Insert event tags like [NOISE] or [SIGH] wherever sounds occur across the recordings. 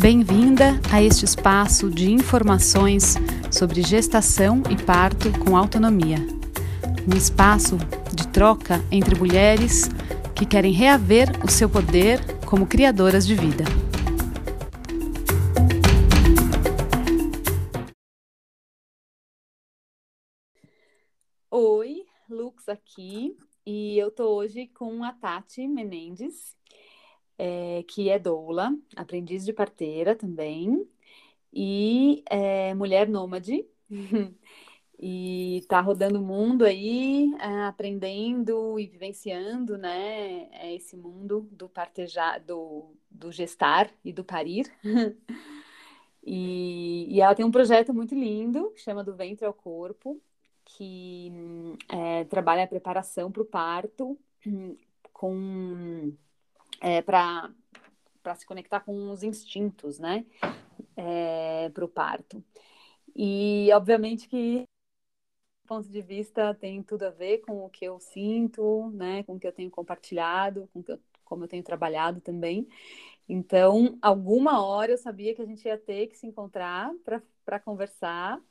Bem-vinda a este espaço de informações sobre gestação e parto com autonomia. Um espaço de troca entre mulheres que querem reaver o seu poder como criadoras de vida. Oi, Lux aqui, e eu tô hoje com a Tati Menendez, é, que é doula, aprendiz de parteira também, e é, mulher nômade, [LAUGHS] e está rodando o mundo aí, é, aprendendo e vivenciando, né, é, esse mundo do partejar, do, do gestar e do parir. [LAUGHS] e, e ela tem um projeto muito lindo, que chama Do Ventre ao Corpo, que é, trabalha a preparação para o parto, com é, para se conectar com os instintos, né, é, para o parto. E obviamente que ponto de vista tem tudo a ver com o que eu sinto, né, com o que eu tenho compartilhado, com eu, como eu tenho trabalhado também. Então, alguma hora eu sabia que a gente ia ter que se encontrar para conversar.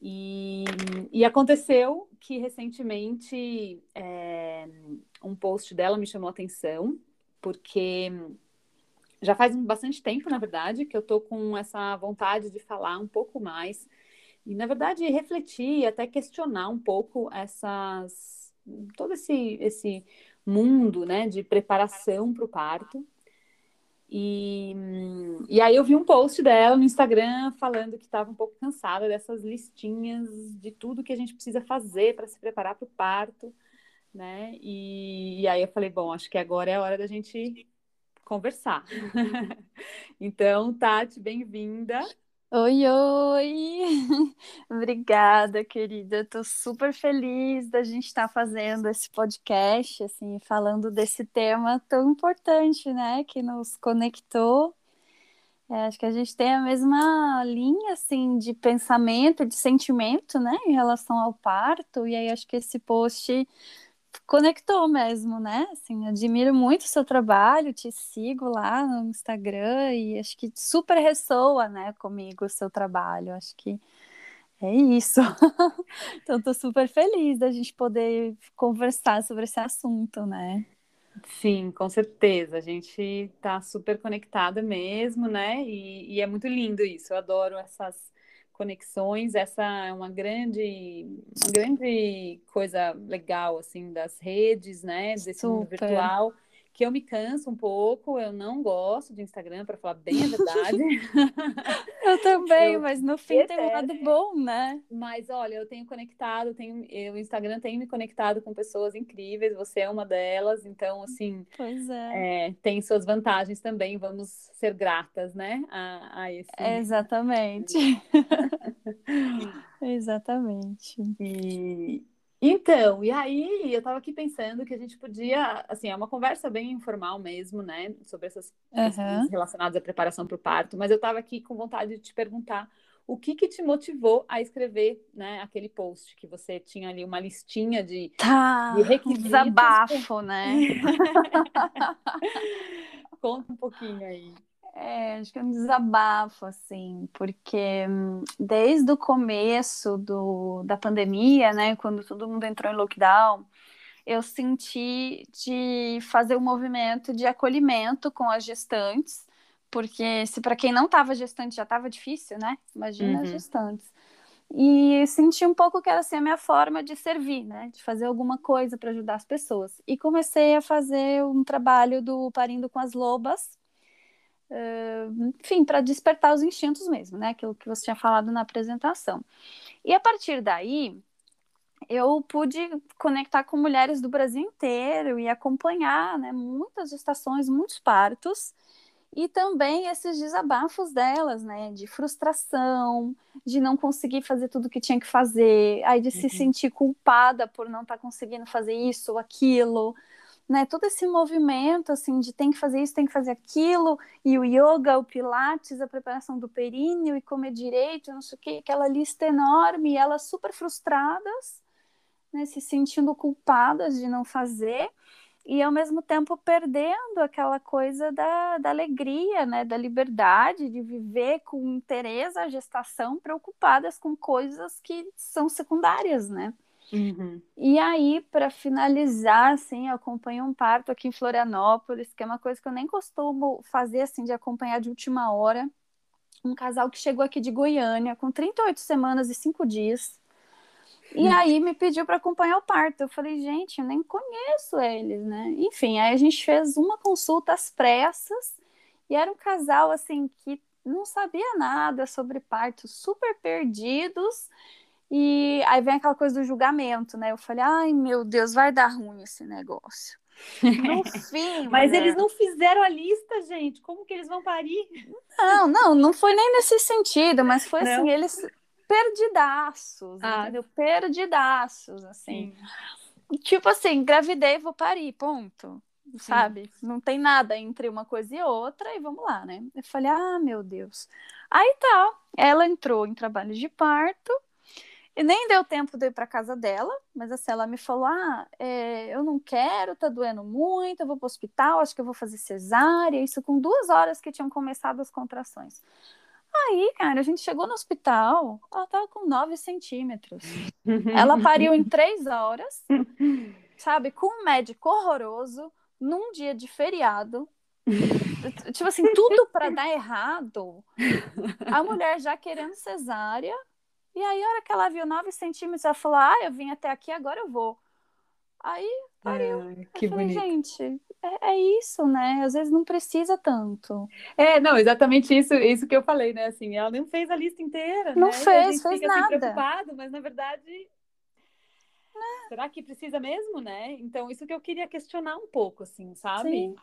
E, e, aconteceu que recentemente é, um post dela me chamou a atenção, porque já faz bastante tempo, na verdade, que eu tô com essa vontade de falar um pouco mais e, na verdade, refletir e até questionar um pouco essas todo esse, esse mundo né, de preparação para o parto. E, e aí eu vi um post dela no Instagram falando que estava um pouco cansada dessas listinhas de tudo que a gente precisa fazer para se preparar para o parto, né? E, e aí eu falei, bom, acho que agora é a hora da gente conversar. [LAUGHS] então, Tati, bem-vinda. Oi, oi! [LAUGHS] Obrigada, querida. Estou super feliz da gente estar tá fazendo esse podcast, assim, falando desse tema tão importante, né, que nos conectou. É, acho que a gente tem a mesma linha, assim, de pensamento, de sentimento, né, em relação ao parto. E aí acho que esse post conectou mesmo, né? Assim, admiro muito o seu trabalho, te sigo lá no Instagram e acho que super ressoa, né, comigo o seu trabalho. Acho que é isso. [LAUGHS] então, estou super feliz da gente poder conversar sobre esse assunto, né? Sim, com certeza. A gente está super conectada mesmo, né? E, e é muito lindo isso. Eu adoro essas conexões, essa é uma grande, uma grande coisa legal, assim, das redes, né, desse Super. mundo virtual, que eu me canso um pouco, eu não gosto de Instagram, para falar bem a [LAUGHS] verdade. [LAUGHS] eu também, eu mas no fim tem um lado bom, né? Mas olha, eu tenho conectado, tenho, eu, o Instagram tem me conectado com pessoas incríveis, você é uma delas, então, assim, pois é. é tem suas vantagens também, vamos ser gratas, né, a, a esse... Exatamente. [LAUGHS] Exatamente. E, então, e aí eu estava aqui pensando que a gente podia, assim, é uma conversa bem informal mesmo, né, sobre essas questões relacionadas à preparação para o parto, mas eu estava aqui com vontade de te perguntar o que que te motivou a escrever, né, aquele post que você tinha ali uma listinha de, tá, de requisitos. Desabafo, né? [LAUGHS] Conta um pouquinho aí. É, acho que é um desabafo, assim, porque hum, desde o começo do, da pandemia, né, quando todo mundo entrou em lockdown, eu senti de fazer um movimento de acolhimento com as gestantes, porque se para quem não estava gestante já estava difícil, né? Imagina uhum. as gestantes. E senti um pouco que era assim a minha forma de servir, né? De fazer alguma coisa para ajudar as pessoas. E comecei a fazer um trabalho do Parindo com as Lobas, enfim, para despertar os instintos mesmo, né? Aquilo que você tinha falado na apresentação. E a partir daí, eu pude conectar com mulheres do Brasil inteiro e acompanhar, né, muitas gestações, muitos partos e também esses desabafos delas, né, de frustração, de não conseguir fazer tudo o que tinha que fazer, aí de uhum. se sentir culpada por não estar tá conseguindo fazer isso ou aquilo, né, todo esse movimento assim de tem que fazer isso, tem que fazer aquilo, e o yoga, o pilates, a preparação do períneo e comer direito, não sei o que, aquela lista enorme, e elas super frustradas, né, se sentindo culpadas de não fazer. e ao mesmo tempo perdendo aquela coisa da, da alegria, né, da liberdade de viver com interesse a gestação, preocupadas com coisas que são secundárias, né? Uhum. E aí, para finalizar, assim, eu acompanho um parto aqui em Florianópolis, que é uma coisa que eu nem costumo fazer, assim, de acompanhar de última hora. Um casal que chegou aqui de Goiânia, com 38 semanas e 5 dias. E hum. aí me pediu para acompanhar o parto. Eu falei, gente, eu nem conheço eles, né? Enfim, aí a gente fez uma consulta às pressas e era um casal assim que não sabia nada sobre parto, super perdidos. E aí vem aquela coisa do julgamento, né? Eu falei, ai meu Deus, vai dar ruim esse negócio. No [LAUGHS] fim. Mas eles não fizeram a lista, gente. Como que eles vão parir? Não, não, não foi nem nesse sentido, mas foi não. assim, eles perdidaços, ah. entendeu? Perdidaços, assim. Sim. Tipo assim, engravidei, vou parir, ponto. Sim. Sabe? Não tem nada entre uma coisa e outra, e vamos lá, né? Eu falei, ah, meu Deus. Aí tá, ela entrou em trabalho de parto, e nem deu tempo de ir para casa dela, mas assim, ela me falou: ah, é, eu não quero, tá doendo muito, eu vou para o hospital, acho que eu vou fazer cesárea. Isso com duas horas que tinham começado as contrações. Aí, cara, a gente chegou no hospital, ela tava com 9 centímetros. ela pariu em três horas, sabe? Com um médico horroroso, num dia de feriado. tipo assim, tudo para dar errado. A mulher já querendo cesárea. E aí, a hora que ela viu 9 centímetros, ela falou: Ah, eu vim até aqui, agora eu vou. Aí pariu. Ah, que eu falei, bonito. gente, é, é, isso, né? Às vezes não precisa tanto. É, não, exatamente isso, isso que eu falei, né? Assim, ela não fez a lista inteira, não né? fez, a gente fez fica nada. Assim, preocupado, mas na verdade será que precisa mesmo, né? Então, isso que eu queria questionar um pouco, assim, sabe? Sim.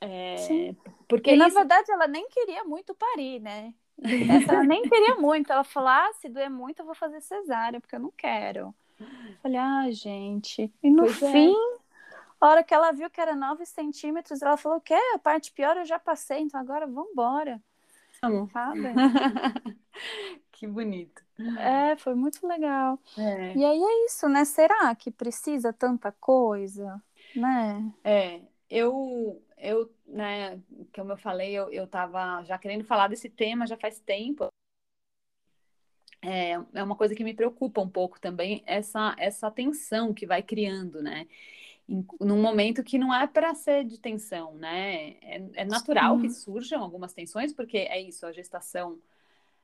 É, Sim. Porque e, isso... na verdade, ela nem queria muito parir, né? Ela nem queria [LAUGHS] muito. Ela falou: ah, se doer muito, eu vou fazer cesárea, porque eu não quero. Eu falei, ah, gente. E no pois é. fim, é. a hora que ela viu que era 9 centímetros, ela falou: que a parte pior eu já passei, então agora vamos embora. Sabe? [LAUGHS] que bonito. É, foi muito legal. É. E aí é isso, né? Será que precisa tanta coisa? Né? É, eu, eu, né, como eu falei, eu, eu tava já querendo falar desse tema já faz tempo. É, é uma coisa que me preocupa um pouco também, essa, essa tensão que vai criando, né? Em, num momento que não é para ser de tensão, né? É, é natural Sim. que surjam algumas tensões, porque é isso, a gestação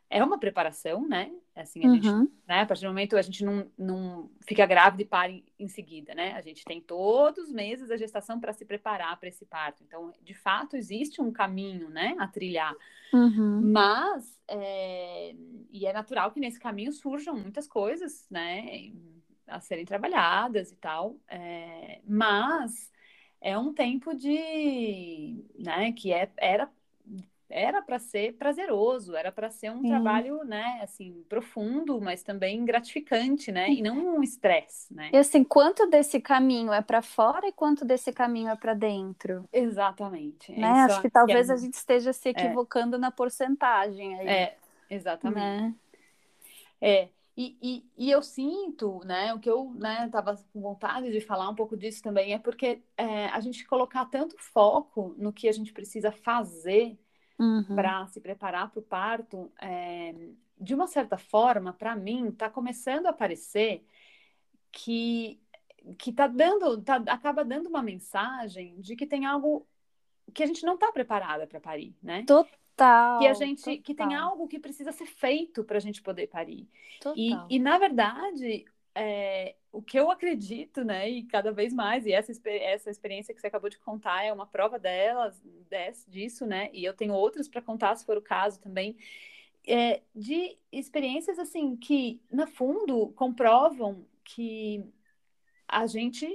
é uma preparação, né? Assim, a uhum. gente, né? A partir do momento a gente não, não fica grávida e para em, em seguida, né? A gente tem todos os meses da gestação para se preparar para esse parto. Então, de fato, existe um caminho, né? A trilhar. Uhum. Mas, é, e é natural que nesse caminho surjam muitas coisas, né? A serem trabalhadas e tal. É, mas é um tempo de, né? Que é, era era para ser prazeroso, era para ser um Sim. trabalho, né, assim, profundo, mas também gratificante, né, e não um estresse, né? E assim, quanto desse caminho é para fora e quanto desse caminho é para dentro? Exatamente. Né? Acho que talvez é... a gente esteja se é. equivocando é. na porcentagem aí. É, exatamente. Né? É. E, e, e, eu sinto, né, o que eu né, tava com vontade de falar um pouco disso também é porque é, a gente colocar tanto foco no que a gente precisa fazer uhum. para se preparar para o parto, é, de uma certa forma, para mim, está começando a aparecer que que tá dando, tá, acaba dando uma mensagem de que tem algo que a gente não está preparada para parir, né? Total. Que a gente, total. que tem algo que precisa ser feito para a gente poder parir. Total. E, e na verdade, é, o que eu acredito, né, e cada vez mais, e essa, essa experiência que você acabou de contar é uma prova delas, desse, disso, né, e eu tenho outras para contar, se for o caso também, é, de experiências, assim, que, no fundo, comprovam que a gente,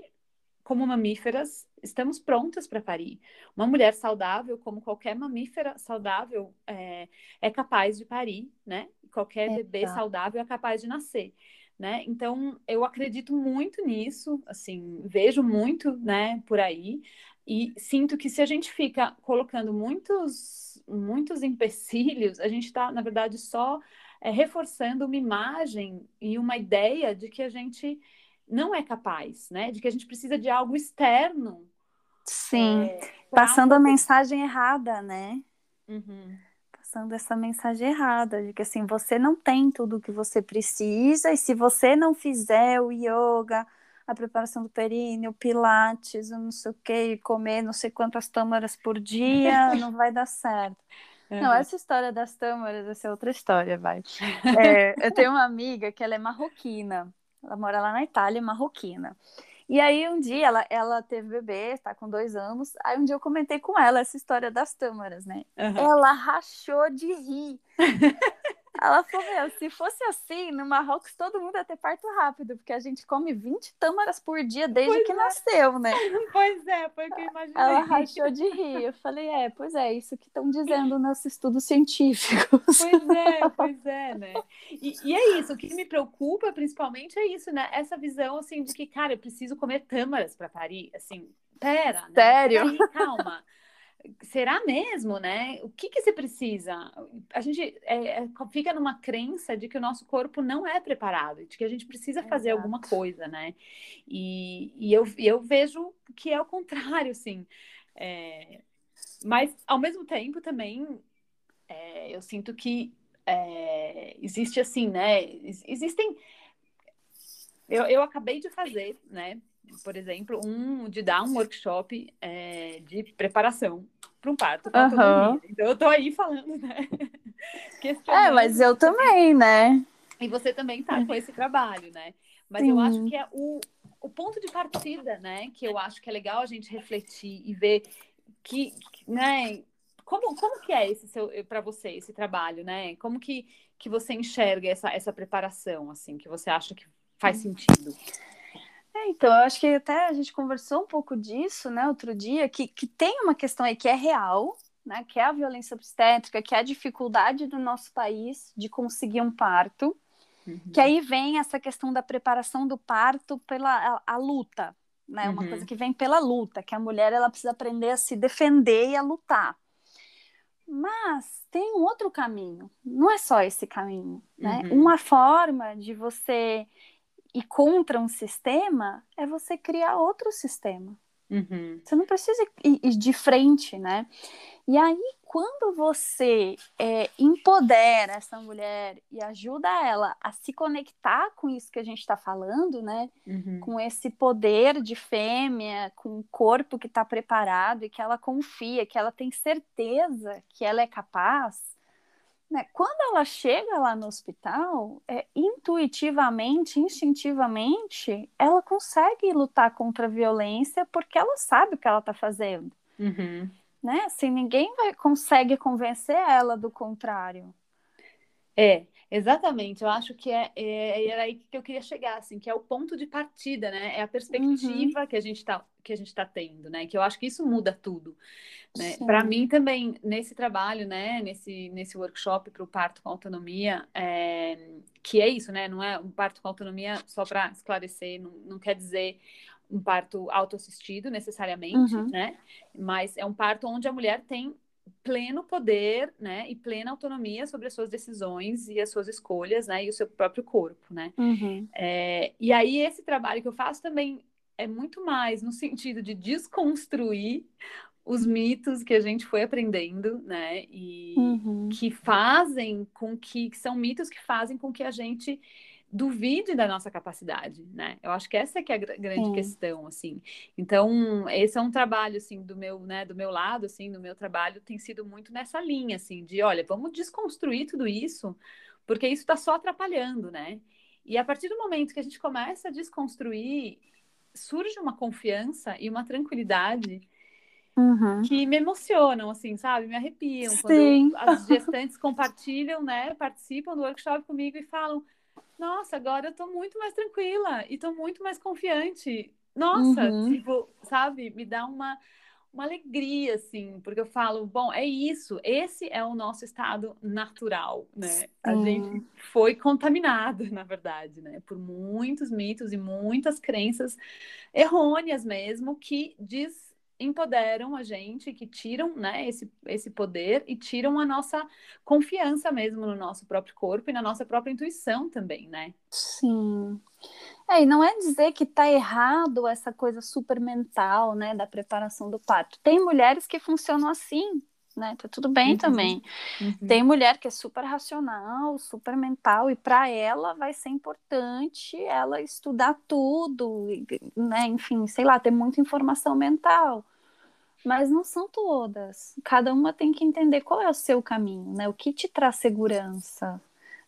como mamíferas, estamos prontas para parir. Uma mulher saudável, como qualquer mamífera saudável, é, é capaz de parir, né, qualquer bebê tá. saudável é capaz de nascer né? Então eu acredito muito nisso, assim, vejo muito, né, por aí e sinto que se a gente fica colocando muitos muitos empecilhos, a gente está na verdade só é, reforçando uma imagem e uma ideia de que a gente não é capaz, né? De que a gente precisa de algo externo Sim. É, Passando a mensagem errada, né? Uhum. Passando essa mensagem errada, de que assim, você não tem tudo o que você precisa, e se você não fizer o yoga, a preparação do períneo, pilates, não sei o que, comer não sei quantas tâmaras por dia, [LAUGHS] não vai dar certo. Uhum. Não, essa história das tâmaras, essa é outra história, vai. [LAUGHS] É, eu tenho uma amiga que ela é marroquina, ela mora lá na Itália, marroquina. E aí um dia ela, ela teve bebê, tá com dois anos. Aí um dia eu comentei com ela essa história das tâmaras, né? Uhum. Ela rachou de rir. [LAUGHS] Ela falou, meu, se fosse assim, no Marrocos todo mundo ia ter parto rápido, porque a gente come 20 tâmaras por dia desde pois que é. nasceu, né? [LAUGHS] Pois é, foi o que eu imaginei. Ela rachou de rir. Eu falei, é, pois é, isso que estão dizendo nos estudos científicos. Pois é, pois é, né? E, e, é isso, o que me preocupa principalmente é isso, né? Essa visão, assim, de que, cara, eu preciso comer tâmaras para parir, assim, pera, né? Sério? Peraí, calma será mesmo, né? O que que você precisa? A gente é, é, fica numa crença de que o nosso corpo não é preparado, de que a gente precisa fazer Exato. alguma coisa, né? E, e eu, eu vejo que é o contrário, sim. É, mas, ao mesmo tempo, também, é, eu sinto que é, existe assim, né? Existem... Eu, eu acabei de fazer, né? Por exemplo, um de dar um workshop é, de preparação para um parto uhum. Então eu tô aí falando, né? [LAUGHS] É, mas eu também, né? E você também tá com esse trabalho, né? Mas Sim. eu acho que é o, o ponto de partida, né? Que eu acho que é legal a gente refletir e ver que, né? Como, como que é esse seu para você esse trabalho, né? Como que, que você enxerga essa, essa preparação, assim, que você acha que faz sentido? É, então, eu acho que até a gente conversou um pouco disso, né, outro dia, que, que tem uma questão aí que é real, né, que é a violência obstétrica, que é a dificuldade do nosso país de conseguir um parto, uhum. que aí vem essa questão da preparação do parto pela a, a luta, né, uhum. uma coisa que vem pela luta, que a mulher ela precisa aprender a se defender e a lutar. Mas tem um outro caminho, não é só esse caminho, né? Uhum. Uma forma de você e contra um sistema é você criar outro sistema. Uhum. Você não precisa ir, de frente, né? E aí, quando você é, empodera essa mulher e ajuda ela a se conectar com isso que a gente está falando, né? Uhum. Com esse poder de fêmea, com o corpo que está preparado e que ela confia, que ela tem certeza que ela é capaz, né? Quando ela chega lá no hospital, é, intuitivamente, instintivamente, ela consegue lutar contra a violência porque ela sabe o que ela está fazendo. Uhum. Né? Assim, ninguém vai, consegue convencer ela do contrário. É, exatamente. Eu acho que é, é, era aí que eu queria chegar, assim, que é o ponto de partida, né? É a perspectiva uhum. que a gente está que a gente está tendo, né? Que eu acho que isso muda tudo. Né? Para mim também nesse trabalho, né? Nesse nesse workshop para o parto com autonomia, é, que é isso, né? Não é um parto com autonomia só para esclarecer, não, não quer dizer um parto autoassistido necessariamente, uhum. né? Mas é um parto onde a mulher tem pleno poder, né, e plena autonomia sobre as suas decisões e as suas escolhas, né, e o seu próprio corpo, né. Uhum. É, e aí esse trabalho que eu faço também é muito mais no sentido de desconstruir os mitos que a gente foi aprendendo, né, e uhum. que fazem com que, que são mitos que fazem com que a gente duvide da nossa capacidade, né? Eu acho que essa é que é a grande Sim. questão, assim. Então, esse é um trabalho, assim, do meu, né, do meu lado, assim, do meu trabalho tem sido muito nessa linha, assim, de, olha, vamos desconstruir tudo isso, porque isso está só atrapalhando, né? E a partir do momento que a gente começa a desconstruir, surge uma confiança e uma tranquilidade Uhum. que me emocionam, assim, sabe? Me arrepiam. Sim. Quando as gestantes compartilham, né? Participam do workshop comigo e falam: nossa, agora eu tô muito mais tranquila e tô muito mais confiante. Nossa, uhum. tipo, sabe, me dá uma, uma alegria, assim, porque eu falo, bom, é isso, esse é o nosso estado natural, né? Sim. A gente foi contaminado, [LAUGHS] na verdade, né? Por muitos mitos e muitas crenças errôneas mesmo, que diz empoderam a gente, que tiram né, esse, esse poder e tiram a nossa confiança mesmo no nosso próprio corpo e na nossa própria intuição também, né? Sim. É, e não é dizer que está errado essa coisa super mental, né, da preparação do parto. Tem mulheres que funcionam assim, né? Tá tudo bem uhum. também. Uhum. Tem mulher que é super racional, super mental, e para ela vai ser importante ela estudar tudo, né? Enfim, sei lá, ter muita informação mental. Mas não são todas. Cada uma tem que entender qual é o seu caminho, né? O que te traz segurança,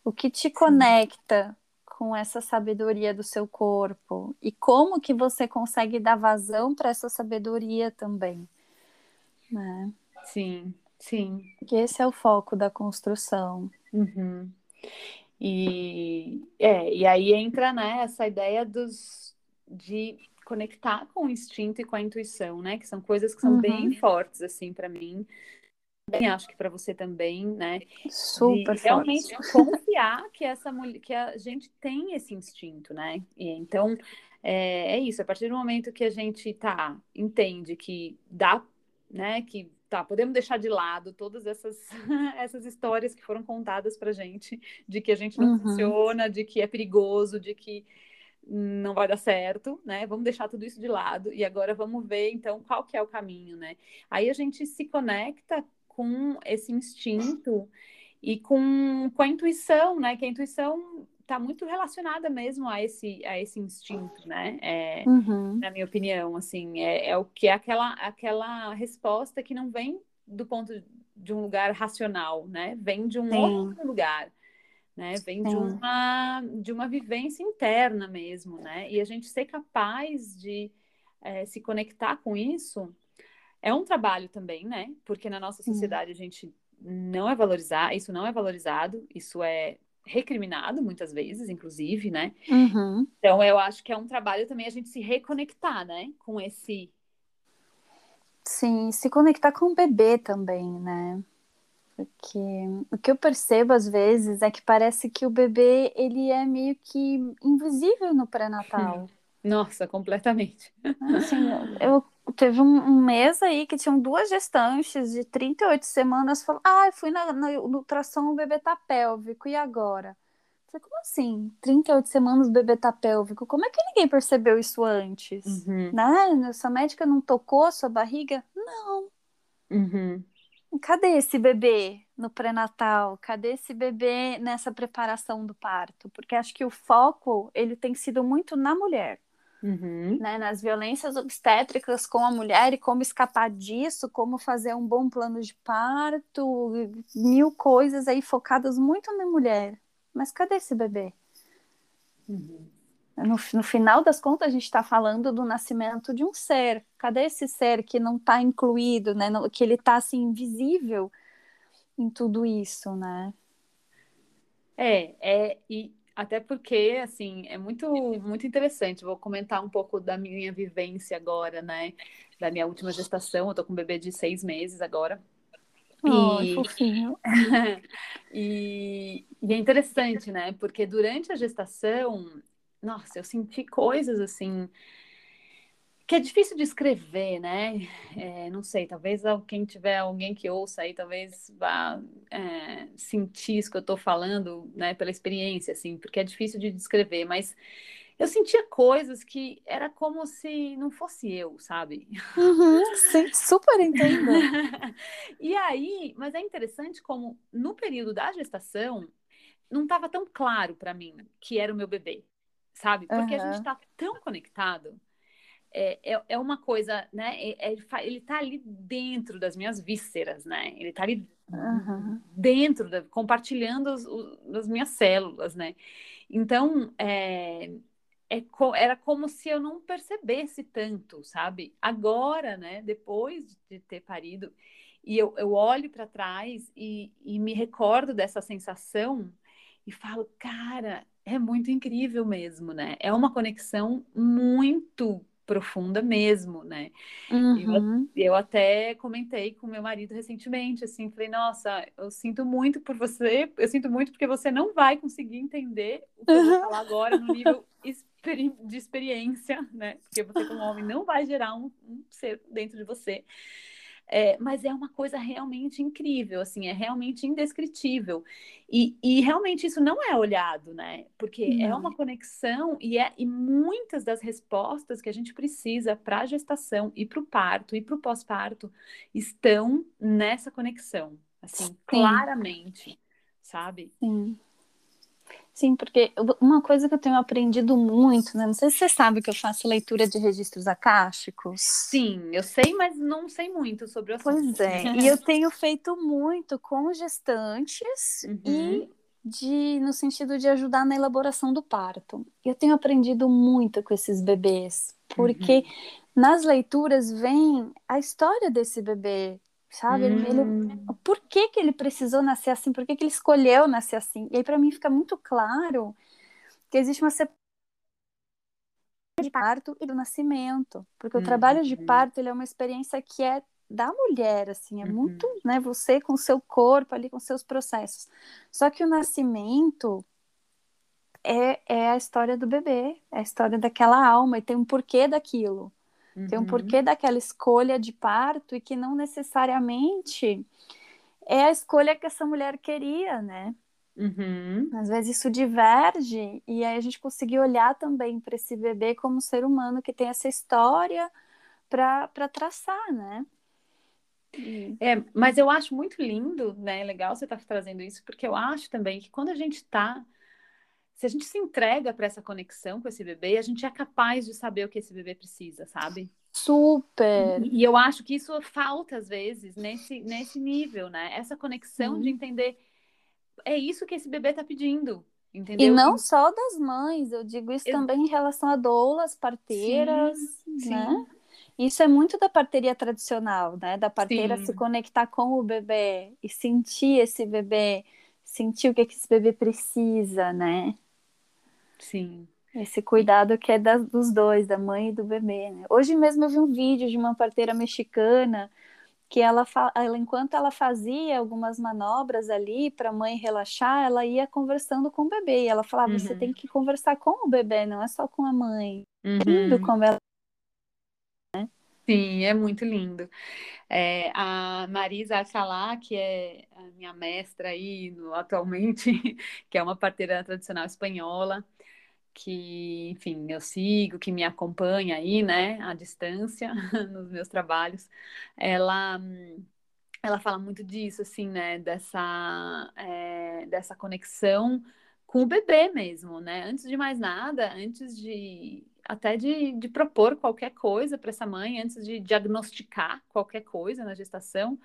o que te Sim. conecta com essa sabedoria do seu corpo e como que você consegue dar vazão para essa sabedoria também, né? Sim, sim. Que esse é o foco da construção. Uhum. E, é, e aí entra né, essa ideia dos, de conectar com o instinto e com a intuição, né? Que são coisas que são uhum. bem fortes, assim, para mim. Bem, acho que para você também, né? Super de realmente confiar que essa mulher, que a gente tem esse instinto, né? E então é, é isso. A partir do momento que a gente tá entende que dá, né? Que tá, podemos deixar de lado todas essas, [LAUGHS] essas histórias que foram contadas pra gente de que a gente não uhum. funciona, de que é perigoso, de que não vai dar certo, né? Vamos deixar tudo isso de lado e agora vamos ver então qual que é o caminho, né? Aí a gente se conecta com esse instinto e com, com a intuição, né? Que a intuição está muito relacionada mesmo a esse, a esse instinto, né? É, uhum. Na minha opinião, assim, é, é o que é aquela, aquela resposta que não vem do ponto de um lugar racional, né? Vem de um Sim. outro lugar, né? Vem de uma, de uma vivência interna mesmo, né? E a gente ser capaz de é, se conectar com isso é um trabalho também, né? Porque na nossa sociedade a gente não é valorizar, isso não é valorizado, isso é recriminado muitas vezes, inclusive, né? Uhum. Então eu acho que é um trabalho também a gente se reconectar, né? Com esse. Sim, se conectar com o bebê também, né? Porque o que eu percebo às vezes é que parece que o bebê ele é meio que invisível no pré-natal. [LAUGHS] Nossa, completamente. Assim, eu teve um, mês aí que tinham duas gestantes de 38 semanas falando, ah, fui na, na, no ultrassom, o bebê tá pélvico, e agora? Eu falei, como assim? 38 semanas o bebê tá pélvico? Como é que ninguém percebeu isso antes? Uhum. Né? Essa médica não tocou a sua barriga? Não. Uhum. Cadê esse bebê no pré-natal? Cadê esse bebê nessa preparação do parto? Porque acho que o foco ele tem sido muito na mulher. Uhum. Né, nas violências obstétricas com a mulher e como escapar disso, como fazer um bom plano de parto, mil coisas aí focadas muito na mulher. Mas cadê esse bebê? Uhum. No, no, final das contas, a gente está falando do nascimento de um ser. Cadê esse ser que não está incluído, né? que ele está assim invisível em tudo isso, né? É, é e até porque, assim, é muito, muito interessante. Vou comentar um pouco da minha vivência agora, né? Da minha última gestação. Eu tô com um bebê de seis meses agora. Oh, e... fofinho. [LAUGHS] e... e é interessante, né? Porque durante a gestação, nossa, eu senti coisas assim que é difícil de escrever, né? É, não sei, talvez quem tiver alguém que ouça aí, talvez vá é, sentir isso que eu estou falando, né? Pela experiência, assim, porque é difícil de descrever, mas eu sentia coisas que era como se não fosse eu, sabe? Uhum, sim, super entendo. [LAUGHS] e aí, mas é interessante como no período da gestação não estava tão claro para mim que era o meu bebê, sabe? Porque uhum. a gente está tão conectado é, é, é, uma coisa, né? É, é ele está ali dentro das minhas vísceras, né? Ele está ali uhum. dentro, da, compartilhando os, os, as minhas células, né? Então, é, é, era como se eu não percebesse tanto, sabe? Agora, né? Depois de ter parido, e eu, eu olho para trás e, e me recordo dessa sensação e falo, cara, é muito incrível mesmo, né? É uma conexão muito profunda mesmo, né? Uhum. Eu, eu, até comentei com meu marido recentemente, assim, falei, nossa, eu sinto muito por você, eu sinto muito porque você não vai conseguir entender o que eu vou falar agora no nível de experiência, né? Porque você como homem não vai gerar um, um ser dentro de você. É, mas é uma coisa realmente incrível, assim, é realmente indescritível. E, e realmente isso não é olhado, né? Porque é não. é uma conexão e, é, e muitas das respostas que a gente precisa para a gestação e para o parto e para o pós-parto estão nessa conexão, assim, Sim. claramente, sabe? Sim. Sim, porque uma coisa que eu tenho aprendido muito, né? Não sei se você sabe que eu faço leitura de registros acásticos. Sim, eu sei, mas não sei muito sobre o assunto. Pois é, [LAUGHS] e eu tenho feito muito com gestantes uhum. e de no sentido de ajudar na elaboração do parto. Eu tenho aprendido muito com esses bebês, porque uhum. nas leituras vem a história desse bebê, sabe? Hum. Ele, por que, que ele precisou nascer assim? Por que, que ele escolheu nascer assim? E aí, para mim, fica muito claro que existe uma separação de parto e do nascimento, porque o trabalho de uhum. parto ele é uma experiência que é da mulher, assim, é uhum. muito, né, você com o seu corpo ali, com seus processos. Só que o nascimento é, é a história do bebê, é a história daquela alma, e tem um porquê daquilo. Uhum. Tem um porquê daquela escolha de parto e que não necessariamente é a escolha que essa mulher queria, né? Uhum. Às vezes isso diverge e aí a gente conseguir olhar também para esse bebê como ser humano que tem essa história para traçar, né? É, mas eu acho muito lindo, né? Legal você estar tá trazendo isso, porque eu acho também que quando a gente está se a gente se entrega para essa conexão com esse bebê, a gente é capaz de saber o que esse bebê precisa, sabe? Super! E, e eu acho que isso falta às vezes nesse, nesse nível, né? Essa conexão de entender é isso que esse bebê está pedindo. Entendeu? E não só das mães, eu digo isso eu... também em relação a doulas, parteiras, sim, né? Sim. Isso é muito da parteria tradicional, né? Da parteira sim. se conectar com o bebê e sentir esse bebê, sentir o que, que esse bebê precisa, né? Sim. Esse cuidado que é da, dos dois, da mãe e do bebê, né? Hoje mesmo eu vi um vídeo de uma parteira mexicana que ela, ela enquanto ela fazia algumas manobras ali para a mãe relaxar, ela ia conversando com o bebê. E ela falava: uhum. você tem que conversar com o bebê, não é só com a mãe. Uhum. Lindo como ela. Né? Sim, é muito lindo. É, a Marisa Achalá, que é a minha mestra aí no, atualmente, [LAUGHS] que é uma parteira tradicional espanhola, que, enfim, eu sigo, que me acompanha aí, né, à distância, [LAUGHS] nos meus trabalhos, ela, ela fala muito disso, assim, né, dessa, é, dessa conexão com o bebê mesmo, né, antes de mais nada, antes de, até de, de propor qualquer coisa para essa mãe, antes de diagnosticar qualquer coisa na gestação,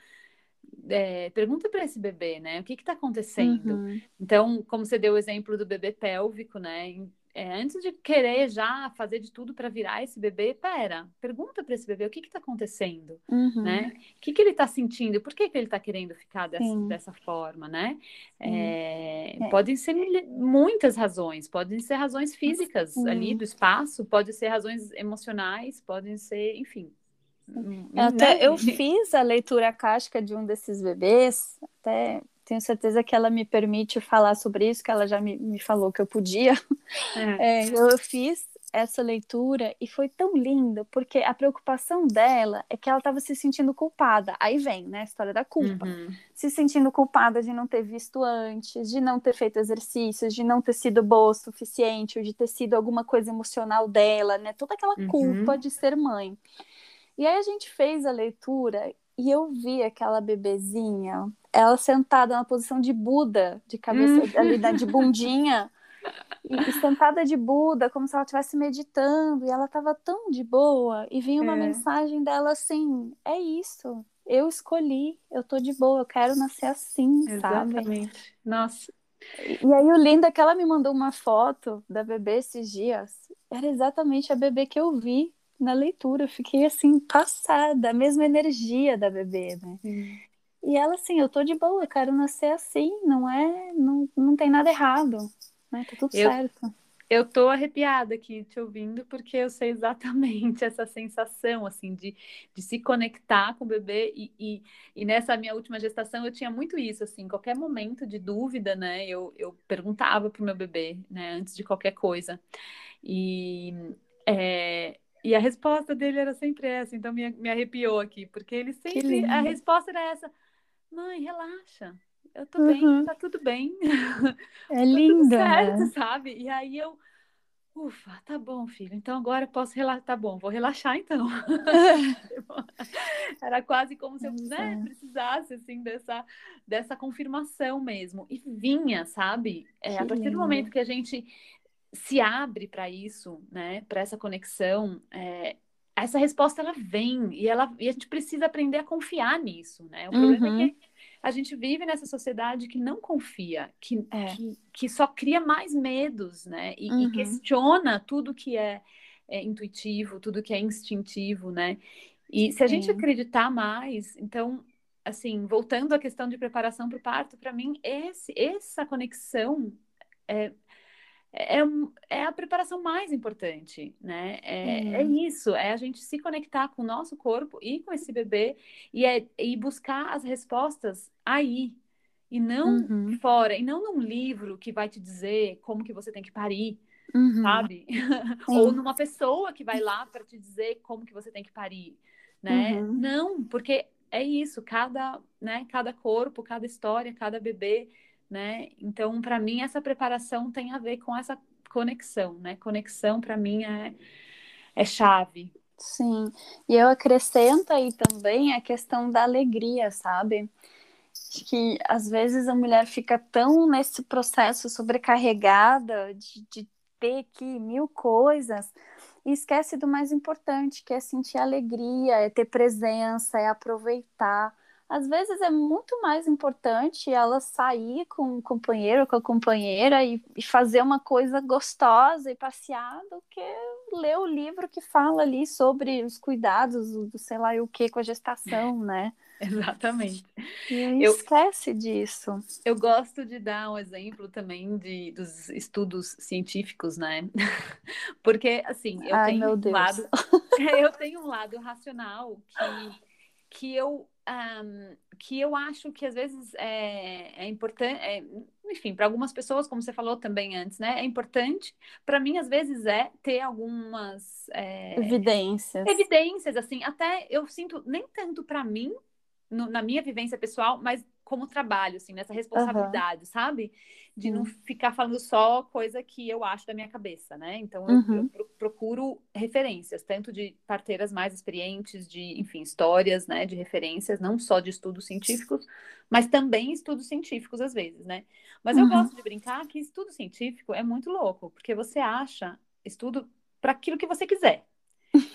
é, pergunta para esse bebê, né? O que está acontecendo? Uhum. Então, como você deu o exemplo do bebê pélvico, né? É, antes de querer já fazer de tudo para virar esse bebê, pera, pergunta para esse bebê o que está acontecendo, uhum. né? O que, que ele está sentindo? Por que, que ele está querendo ficar dessa, dessa forma, né? É, é. Podem ser muitas razões, podem ser razões físicas ali do espaço, podem ser razões emocionais, podem ser, enfim. Até né? eu fiz a leitura casca de um desses bebês, até tenho certeza que ela me permite falar sobre isso, que ela já me, me falou que eu podia. É. [LAUGHS] É, eu fiz essa leitura e foi tão lindo, porque a preocupação dela é que ela estava se sentindo culpada. Aí vem, né, a história da culpa. Uhum. Se sentindo culpada de não ter visto antes, de não ter feito exercícios, de não ter sido boa o suficiente, ou de ter sido alguma coisa emocional dela, né? Toda aquela uhum. culpa de ser mãe. E aí a gente fez a leitura e eu vi aquela bebezinha ela sentada na posição de Buda, de cabeça hum. ali, de [LAUGHS] bundinha, e, sentada de Buda, como se ela estivesse meditando, e ela estava tão de boa, e vinha uma é. mensagem dela assim: é isso, eu escolhi, eu tô de boa, eu quero nascer assim, Exatamente. sabe? Nossa. E, e aí o lindo é que ela me mandou uma foto da bebê esses dias. Era exatamente a bebê que eu vi na leitura. Eu fiquei assim, passada, a mesma energia da bebê, né? E ela assim, eu tô de boa, eu quero nascer assim, não é, não, não tem nada errado, né? Tá tudo eu, certo. Eu tô arrepiada aqui te ouvindo, porque eu sei exatamente [LAUGHS] essa sensação, assim, de, de se conectar com o bebê. E, e, e nessa minha última gestação eu tinha muito isso, assim, qualquer momento de dúvida, né? Eu, eu perguntava pro meu bebê, né? Antes de qualquer coisa. E é, E a resposta dele era sempre essa, então me, me arrepiou aqui, porque ele sempre. A resposta era essa: mãe, relaxa, eu tô uhum. bem, tá tudo bem. É [LAUGHS] tá linda. certo, né? sabe? E aí eu. Ufa, tá bom, filho. Então agora eu posso relaxar. Tá bom, vou relaxar então. [LAUGHS] Era quase como se eu né, precisasse assim dessa, dessa confirmação mesmo. E vinha, sabe? É, a partir do momento que a gente se abre para isso, né? Para essa conexão, é, essa resposta ela vem e ela e a gente precisa aprender a confiar nisso, né? O problema é que uhum. a gente vive nessa sociedade que não confia, que, é. que, que, só cria mais medos, né? E, uhum. e questiona tudo que é, é, intuitivo, tudo que é instintivo, né? E se a gente acreditar mais, então, assim, voltando à questão de preparação para o parto, para mim, esse, essa conexão é, é, é a preparação mais importante, né? É, é, isso, é a gente se conectar com o nosso corpo e com esse bebê e, é, e buscar as respostas aí, e não uhum. fora, e não num livro que vai te dizer como que você tem que parir, uhum. sabe? [LAUGHS] Ou numa pessoa que vai lá para te dizer como que você tem que parir, né? Uhum. Não, porque é isso, cada, né, cada corpo, cada história, cada bebê né? Então, para mim, essa preparação tem a ver com essa conexão, né? Conexão, para mim, é, é chave. Sim, e eu acrescento aí também a questão da alegria, sabe? Que às vezes a mulher fica tão nesse processo sobrecarregada de, de ter aqui mil coisas e esquece do mais importante, que é sentir alegria, é ter presença, é aproveitar às vezes é muito mais importante ela sair com o companheiro ou com a companheira e, e, fazer uma coisa gostosa e passear do que ler o livro que fala ali sobre os cuidados do sei lá o que com a gestação, né? [LAUGHS] Exatamente. E eu, esquece disso. Eu gosto de dar um exemplo também de, dos estudos científicos, né? [LAUGHS] Porque, assim, eu Ai, tenho um lado. [LAUGHS] eu tenho um lado racional que, que eu um, que eu acho que às vezes é, é importante, é, enfim, para algumas pessoas, como você falou também antes, né? É importante. Para mim, às vezes, é ter algumas é, evidências. Evidências, assim, até eu sinto nem tanto para mim, no, na minha vivência pessoal, mas como trabalho, assim, nessa responsabilidade, uhum. sabe? De não ficar falando só coisa que eu acho da minha cabeça, né? Então, eu, uhum. eu, procuro referências, tanto de parteiras mais experientes, de, enfim, histórias, né, de referências, não só de estudos científicos, mas também estudos científicos às vezes, né? Mas eu uhum. gosto de brincar que estudo científico é muito louco, porque você acha estudo para aquilo que você quiser.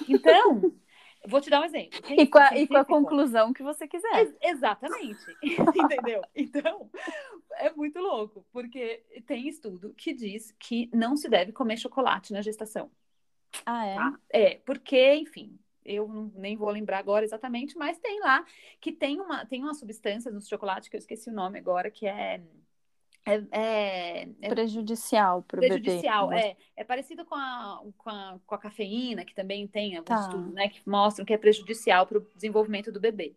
Então, Vou te dar um exemplo. e com, a, e com a conclusão que você quiser. Ex exatamente. [LAUGHS] Entendeu? Então, é muito louco, porque tem estudo que diz que não se deve comer chocolate na gestação. Ah, é? Tá? É, porque, enfim, eu nem vou lembrar agora exatamente, mas tem lá que tem uma, tem uma substância no chocolate, que eu esqueci o nome agora, que é é, é, é, prejudicial para o bebê. Prejudicial, é. É parecido com a, com, a, com a cafeína, que também tem alguns tá. estudos né, que mostram que é prejudicial para o desenvolvimento do bebê.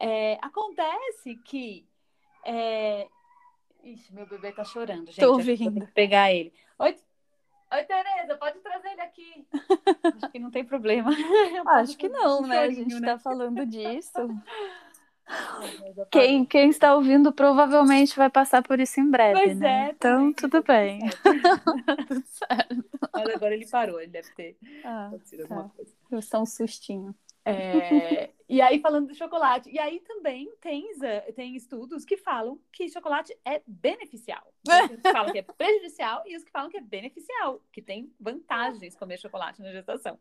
É, acontece que. É... Ixi, meu bebê tá chorando, gente. Tô ouvindo. Vou pegar ele. Oi, Oi, Tereza, pode trazer ele aqui. Acho que não tem problema. [LAUGHS] Acho que não, né? a gente né? tá falando disso. [LAUGHS] Quem, quem está ouvindo provavelmente vai passar por isso em breve, pois né? É, então, tudo bem. [LAUGHS] tudo certo. Agora ele parou, ele deve ter ah, acontecido tá. alguma coisa. Eu sou um sustinho. É, e aí, falando do chocolate, e aí também tem, tem estudos que falam que chocolate é beneficial. Os que falam que é prejudicial e os que falam que é beneficial, que tem vantagens [LAUGHS] comer chocolate na gestação.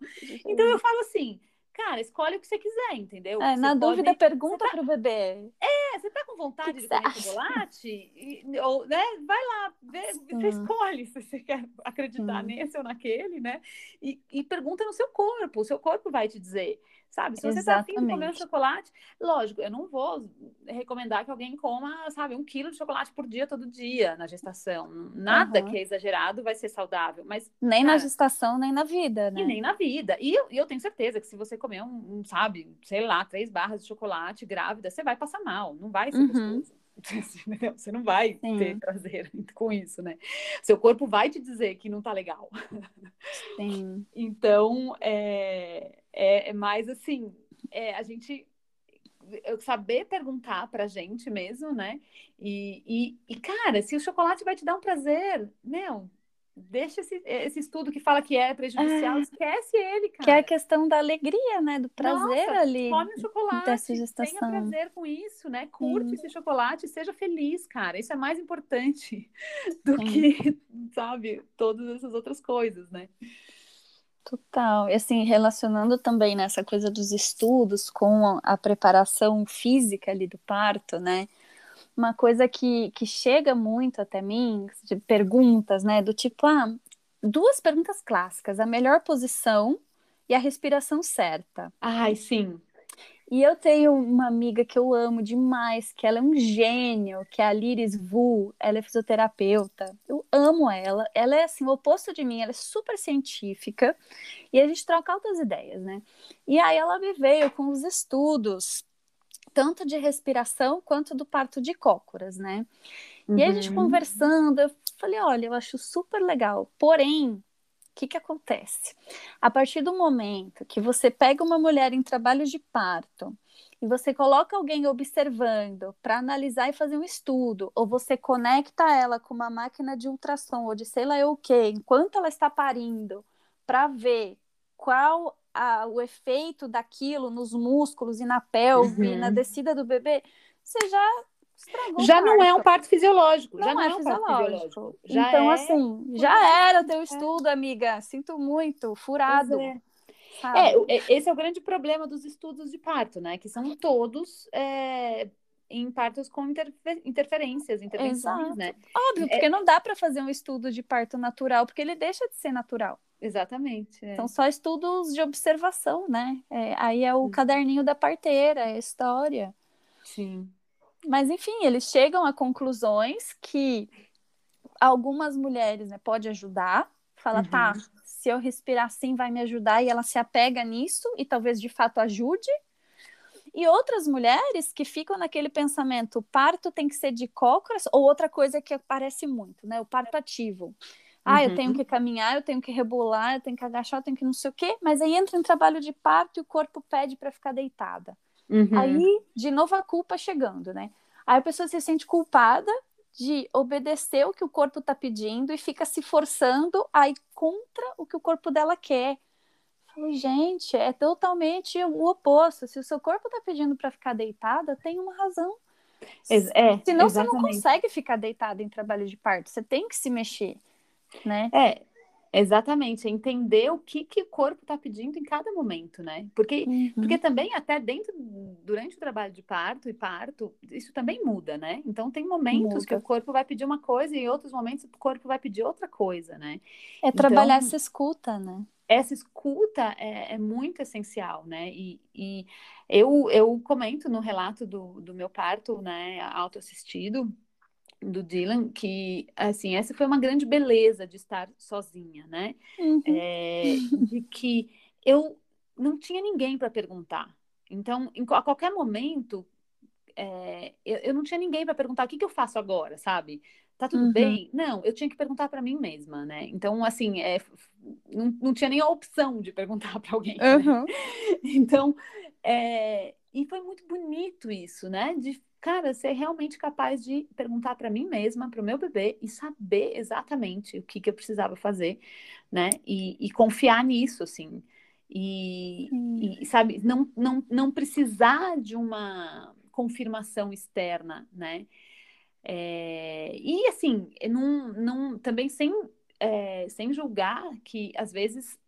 Então eu falo assim: Cara, escolhe o que você quiser, entendeu? É, na pode... dúvida, pergunta tá... pro bebê. É, você tá com vontade que de comer chocolate? E, ou, né? Vai lá, vê, você escolhe se você quer acreditar nesse ou naquele, né? E, e pergunta no seu corpo, o seu corpo vai te dizer. Sabe, se você está afim de comer um chocolate, lógico, eu não vou recomendar que alguém coma, sabe, um quilo de chocolate por dia, todo dia, na gestação. Nada uhum. que é exagerado vai ser saudável, mas... Nem cara, na gestação, nem na vida, né? E nem na vida. E eu, eu tenho certeza que se você comer um, um, sabe, sei lá, três barras de chocolate grávida, você vai passar mal, não vai ser uhum. gostoso. [LAUGHS] Você não vai Sim. ter prazer [LAUGHS] com isso, né? Seu corpo vai te dizer que não tá legal. Sim. [LAUGHS] Então, é, é, é mais assim, é, a gente saber perguntar pra gente mesmo, né? E, e, e, cara, se o chocolate vai te dar um prazer, meu, deixa esse, esse estudo que fala que é prejudicial, é, esquece ele, cara. Que é a questão da alegria, né? Do prazer Nossa, ali. Come um chocolate, tenha prazer com isso, né? Curte esse chocolate, seja feliz, cara. Isso é mais importante [LAUGHS] do Sim. que, sabe, todas essas outras coisas, né? Total. E assim, relacionando também nessa coisa dos estudos com a preparação física ali do parto, né? uma coisa que, que chega muito até mim, de perguntas, né? Do tipo, ah, duas perguntas clássicas: a melhor posição e a respiração certa. Ai, sim. E eu tenho uma amiga que eu amo demais, que ela é um gênio, que é a Liris Vu, ela é fisioterapeuta. Eu amo ela. Ela é assim, o oposto de mim, ela é super científica e a gente troca altas ideias, né? E aí ela me veio com os estudos tanto de respiração quanto do parto de cócoras, né? E a gente uhum. conversando, eu falei, olha, eu acho super legal. Porém, o que, que acontece? A partir do momento que você pega uma mulher em trabalho de parto e você coloca alguém observando para analisar e fazer um estudo, ou você conecta ela com uma máquina de ultrassom ou de sei lá o que, enquanto ela está parindo, para ver qual a, o efeito daquilo nos músculos e na pelve, uhum. na descida do bebê, você já estragou. Já não é um parto fisiológico. Não já não é, é um parto fisiológico. Já então, é... assim, já era teu é. estudo, amiga. Sinto muito, furado. É. é. esse é o grande problema dos estudos de parto, né? Que são todos é, em partos com interfer interferências, intervenções, Exato. né? Óbvio, porque não dá para fazer um estudo de parto natural, porque ele deixa de ser natural. Exatamente. É. São só estudos de observação, né? É, aí é o Sim. caderninho da parteira, é a história. Sim. Mas, enfim, eles chegam a conclusões que algumas mulheres né, pode ajudar. Fala, tá, uhum. tá, se eu respirar assim vai me ajudar, e ela se apega nisso e talvez de fato ajude. E outras mulheres que ficam naquele pensamento, o parto tem que ser de cócoras, ou outra coisa que aparece muito, né? O parto ativo. Ah, uhum. eu tenho que caminhar, eu tenho que rebolar, eu tenho que agachar, eu tenho que não sei o quê, mas aí entra em trabalho de parto e o corpo pede para ficar deitada. Uhum. Aí, de novo, a culpa chegando, né? Aí a pessoa se sente culpada de obedecer o que o corpo está pedindo e fica se forçando a ir contra o que o corpo dela quer. Falei, gente, é totalmente o oposto. Se o seu corpo está pedindo para ficar deitada, tem uma razão. É, Senão exatamente. você não consegue ficar deitada em trabalho de parto. Você tem que se mexer né? É, exatamente, entender o que, que o corpo está pedindo em cada momento, né? Porque, uhum. porque também até dentro, durante o trabalho de parto e parto, isso também muda, né? Então tem momentos muda. que o corpo vai pedir uma coisa e em outros momentos o corpo vai pedir outra coisa, né? É trabalhar então, essa escuta, né? Essa escuta é, é muito essencial, né? E, e eu, eu comento no relato do, do meu parto, né, autoassistido, do Dylan, que, assim, essa foi uma grande beleza de estar sozinha, né? Uhum. É, de que eu não tinha ninguém para perguntar. Então, em, a qualquer momento, é, eu, eu, não tinha ninguém para perguntar o que, que eu faço agora, sabe? Tá tudo uhum. bem? Não, eu tinha que perguntar para mim mesma, né? Então, assim, é, não, não tinha nem a opção de perguntar para alguém. Uhum. Né? [LAUGHS] Então, é, e foi muito bonito isso, né? De cara, ser realmente capaz de perguntar para mim mesma, para o meu bebê e saber exatamente o que, que eu precisava fazer, né? E, e confiar nisso, assim. E, e, sabe, não, não, não precisar de uma confirmação externa, né? É, e assim, não, não, também sem, é, sem julgar que às vezes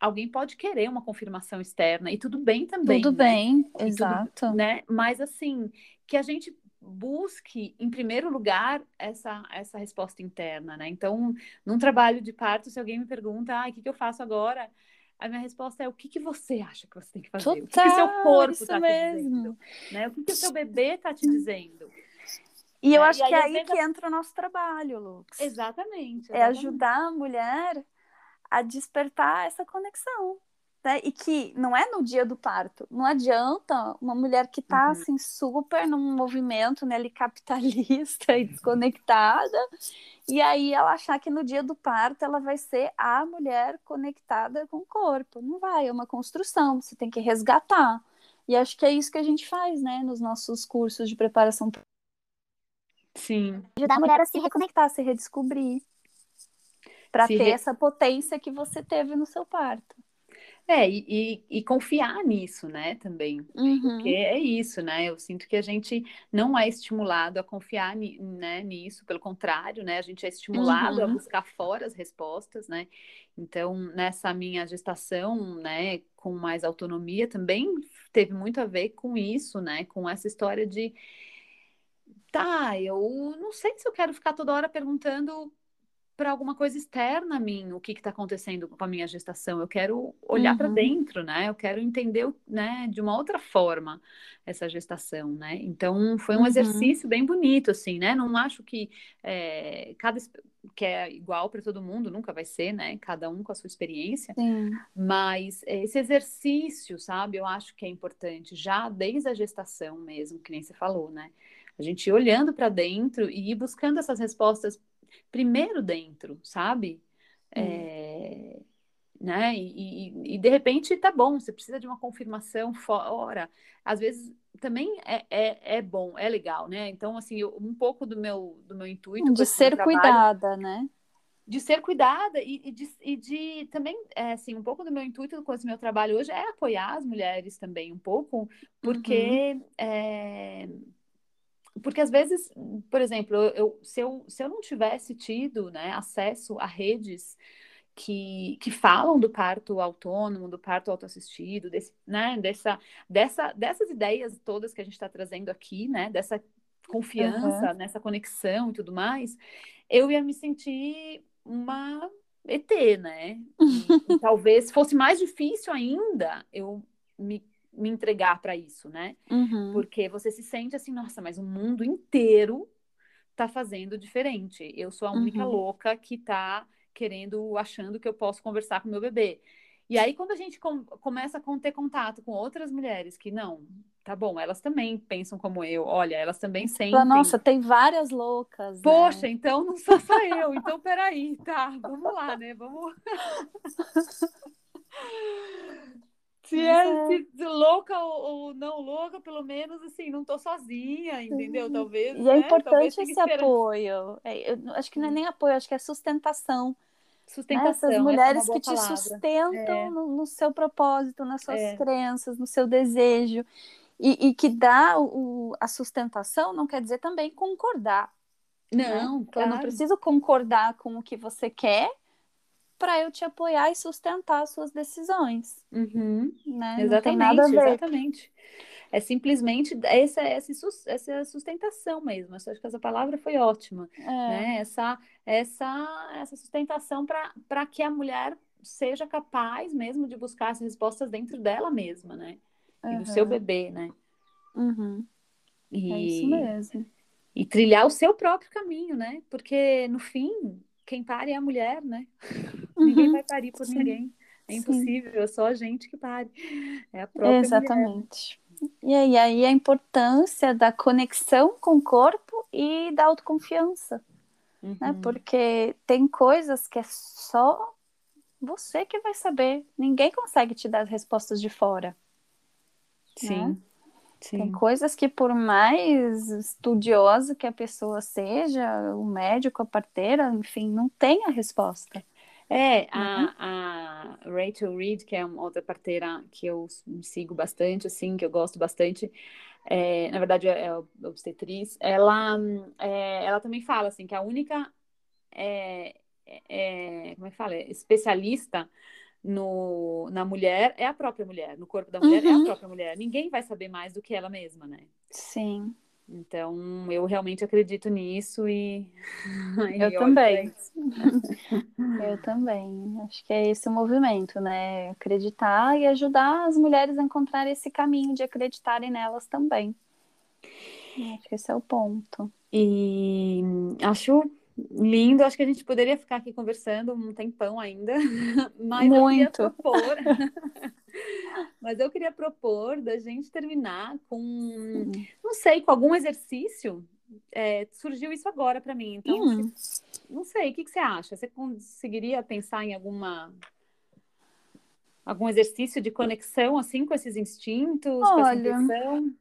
alguém pode querer uma confirmação externa e tudo bem também. Tudo né? bem, exato. Tudo, né? Mas assim, que a gente busque, em primeiro lugar, essa, essa resposta interna, né? Então, num trabalho de parto, se alguém me pergunta, ah, o que, que eu faço agora? A minha resposta é o que, que você acha que você tem que fazer? Total, o que, que seu corpo está te dizendo? Né? O que, que o seu bebê está te dizendo? E eu né? acho e que é aí que entra o nosso trabalho, Lux. Exatamente, exatamente. É ajudar a mulher a despertar essa conexão. Né? E que não é no dia do parto. Não adianta uma mulher que está uhum. assim super num movimento né, ali, capitalista [LAUGHS] e desconectada, e aí ela achar que no dia do parto ela vai ser a mulher conectada com o corpo. Não vai, é uma construção, você tem que resgatar. E acho que é isso que a gente faz, né, nos nossos cursos de preparação. Sim. Ajudar a mulher a se reconectar, a se redescobrir. Para ter re... essa potência que você teve no seu parto. É, e, e, e, confiar nisso, né, também. Uhum. Porque é isso, né? Eu sinto que a gente não é estimulado a confiar né, nisso, pelo contrário, né? A gente é estimulado uhum. a buscar fora as respostas, né? Então, nessa minha gestação, né, com mais autonomia, também teve muito a ver com isso, né? Com essa história de tá, eu não sei se eu quero ficar toda hora perguntando para alguma coisa externa a mim, o que está acontecendo com a minha gestação. Eu quero olhar uhum. para dentro, né? Eu quero entender, né, de uma outra forma essa gestação, né? Então foi um uhum. exercício bem bonito, assim, né? Não acho que é, cada que é igual para todo mundo, nunca vai ser, né? Cada um com a sua experiência. Sim. Mas esse exercício, sabe? Eu acho que é importante já desde a gestação mesmo, que nem você falou, né? A gente olhando para dentro e ir buscando essas respostas primeiro dentro, sabe? Hum. É, né? E, e, e, de repente tá bom, você precisa de uma confirmação [LAUGHS] fora. Às vezes também é, é, é bom, é legal, né? Então, assim, eu, um pouco do meu, do meu intuito. De ser trabalho, cuidada, né? De ser cuidada e, e, de, e de também, é, assim, um pouco do meu intuito com esse meu trabalho hoje é apoiar as mulheres também, um pouco, porque. Uhum. É, porque às vezes, por exemplo, eu, se, eu, se eu não tivesse tido né, acesso a redes que, que falam do parto autônomo, do parto autoassistido, desse, né, dessa, dessa, dessas ideias todas que a gente está trazendo aqui, né, dessa confiança, uhum. nessa conexão e tudo mais, eu ia me sentir uma ET, né? E, e talvez fosse mais difícil ainda eu me me entregar para isso, né? Uhum. Porque você se sente assim, nossa, mas o mundo inteiro tá fazendo diferente. Eu sou a única uhum. louca que tá querendo, achando que eu posso conversar com meu bebê. E aí, quando a gente com, começa a ter contato com outras mulheres que não, tá bom, elas também pensam como eu, olha, elas também sentem. Nossa, tem várias loucas. Poxa, né? então não sou só eu. Então, peraí, tá, vamos lá, né? Vamos. [LAUGHS] [LAUGHS] Se é, se louca ou, ou, não louca, pelo menos assim, não tô sozinha, entendeu? Talvez. E é né? é importante esse apoio. É, eu acho que não é nem apoio, acho que é sustentação. Sustentação. Né? Essas mulheres que te palavra. sustentam é. no, no, seu propósito, nas suas é. crenças, no seu desejo. E, e que dá o, a sustentação não quer dizer também concordar. Não, né? claro. Eu não preciso concordar com o que você quer, para eu te apoiar e sustentar as suas decisões. Uhum. Né? Exatamente, exatamente. É simplesmente essa, essa, essa sustentação mesmo. Eu acho que essa palavra foi ótima. É. Né? Essa, essa, essa sustentação para que a mulher seja capaz mesmo de buscar as respostas dentro dela mesma, né? Uhum. E do seu bebê, né? Uhum. E, é isso mesmo. E trilhar o seu próprio caminho, né? Porque no fim, quem pare é a mulher, né? [LAUGHS] Uhum. Ninguém vai parir por Sim. ninguém. É impossível, Sim. é só a gente que pare. É a própria Exatamente. Mulher. E aí, aí a importância da conexão com o corpo e da autoconfiança. Né? Uhum. Né? Porque tem coisas que é só você que vai saber. Ninguém consegue te dar as respostas de fora. Sim. Né? Sim. Tem coisas que, por mais estudiosa que a pessoa seja, o médico, a parteira, enfim, não tem a resposta. É, uhum. a, a, Rachel Reed, que é uma outra parteira que eu sigo bastante, assim, que eu gosto bastante, é, na verdade é, é obstetriz, ela, é, ela também fala, assim, que a única, é, é como é que fala, especialista no, na mulher é a própria mulher, no corpo da mulher uhum. é a uhum. própria mulher. Ninguém vai saber mais do que ela mesma, né? Sim. Então, eu realmente acredito nisso e. [LAUGHS] eu também. [LAUGHS] eu também. Acho que é esse o movimento, né? Acreditar e ajudar as mulheres a encontrar esse caminho de acreditarem nelas também. Acho que esse é o ponto. E acho Lindo, acho que a gente poderia ficar aqui conversando um tempão ainda, [LAUGHS] mas Muito. eu queria propor. [LAUGHS] [LAUGHS] mas eu queria propor da gente terminar com, não sei, com algum exercício. É, surgiu isso agora para mim, então Hum. não sei, o que, que você acha? Você conseguiria pensar em alguma algum exercício de conexão assim com esses instintos, com essa Olha, intuição?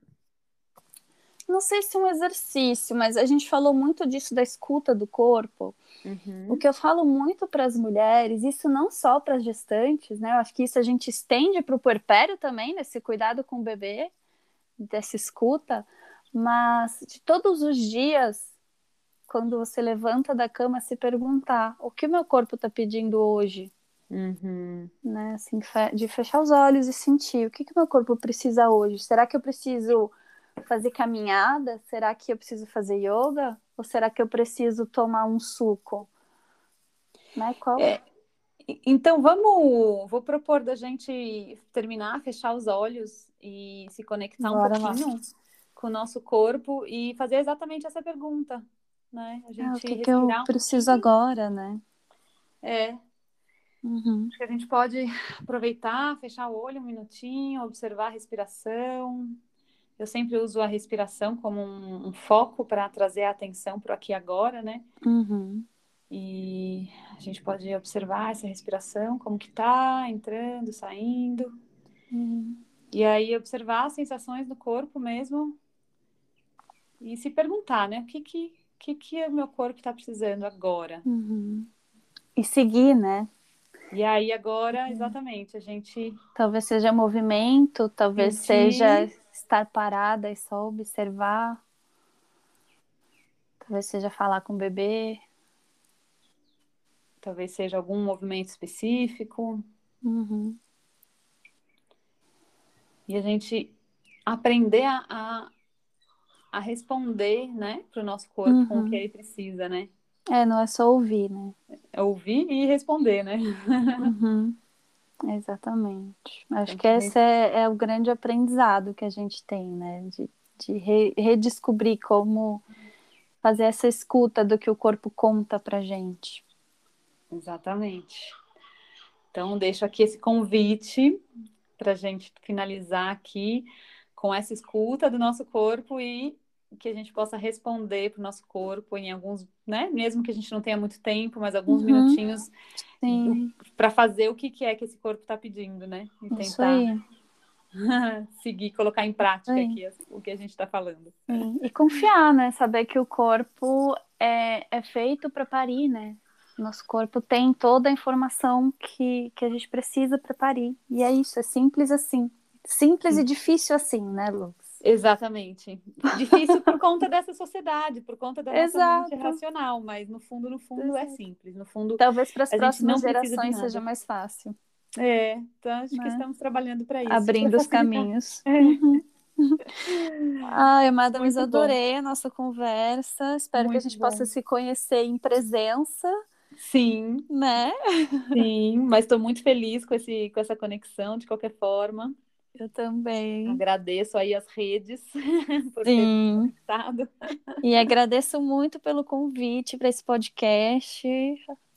Não sei se é um exercício, mas a gente falou muito disso da escuta do corpo. Uhum. O que eu falo muito para as mulheres, isso não só para as gestantes, né? Eu acho que isso a gente estende para o puerpério também, nesse cuidado com o bebê, dessa escuta, mas de todos os dias, quando você levanta da cama, se perguntar o que meu corpo está pedindo hoje, Uhum. né? Assim, de fechar os olhos e sentir o que que meu corpo precisa hoje. Será que eu preciso fazer caminhada? Será que eu preciso fazer yoga? Ou será que eu preciso tomar um suco? Né? Qual? É, Então vamos, vou propor da gente terminar, fechar os olhos e se conectar um Bora lá. pouquinho com o nosso corpo e fazer exatamente essa pergunta, né? A Ah, gente o que que eu um preciso agora, né? É, Uhum. acho que a gente pode [LAUGHS] aproveitar, fechar o olho um minutinho, observar a respiração. Eu sempre uso a respiração como um, um foco para trazer a atenção para o aqui e agora, né? Uhum. E a gente pode observar essa respiração, como que tá, entrando, saindo. Uhum. E aí observar as sensações do corpo mesmo e se perguntar, né? O que que, que, que o meu corpo está precisando agora? Uhum. E seguir, né? E aí agora, exatamente, a gente Talvez seja movimento, talvez Sentir. seja estar parada e só observar. Talvez seja falar com o bebê. talvez seja algum movimento específico Uhum. e a gente aprender a, a, a responder, né, para o nosso corpo com o Uhum. que ele precisa, né? É, não é só ouvir, né? É ouvir e responder, né? [LAUGHS] Uhum. Exatamente. Acho Então, que esse é, é o grande aprendizado que a gente tem, né? De, de re- redescobrir como fazer essa escuta do que o corpo conta pra gente. Exatamente. Então, deixo aqui esse convite para a gente finalizar aqui com essa escuta do nosso corpo e que a gente possa responder para o nosso corpo em alguns, né? Mesmo que a gente não tenha muito tempo, mas alguns Uhum. minutinhos para fazer o que, que é que esse corpo está pedindo, né? E isso tentar aí. [LAUGHS] seguir, colocar em prática aqui o que a gente está falando. Sim. E confiar, né? Saber que o corpo é, é feito para parir, né? Nosso corpo tem toda a informação que, que a gente precisa para parir. E é isso, é simples assim. Simples e difícil assim, né, Lu? Exatamente. Difícil por conta dessa sociedade, por conta da nossa racional, mas no fundo, no fundo é Exato. simples. No fundo, Talvez para as próximas gerações seja mais fácil. É, então acho que Né? estamos trabalhando para isso. abrindo os caminhos. É. [LAUGHS] Ai, amada, mas Muito bom. adorei a nossa conversa. Espero que a Muito gente bom. possa se conhecer em presença, Sim, né? sim, mas estou muito feliz com, esse, com essa conexão, de qualquer forma. Eu também. Agradeço aí as redes [LAUGHS] por ter Sim. conectado. E agradeço muito pelo convite para esse podcast.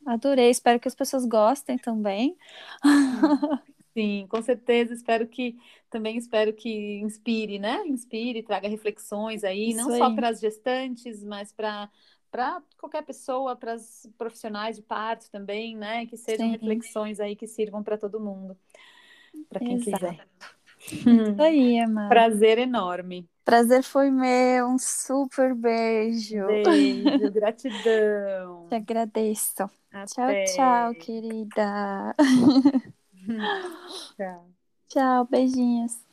Adorei, espero que as pessoas gostem também. [LAUGHS] Sim, com certeza. Espero que também espero que inspire, né? Inspire, traga reflexões aí, não Isso só aí. para as gestantes, mas para para qualquer pessoa, para os profissionais de parto também, né? Que sejam Sim. reflexões aí que sirvam para todo mundo, para quem Exato. quiser. Isso [LAUGHS] aí, amada. Prazer enorme. Prazer foi meu. Um super beijo. Beijo, [LAUGHS] gratidão. Te agradeço. Tchau, Até. tchau, querida. [LAUGHS] Tchau. Tchau, beijinhos.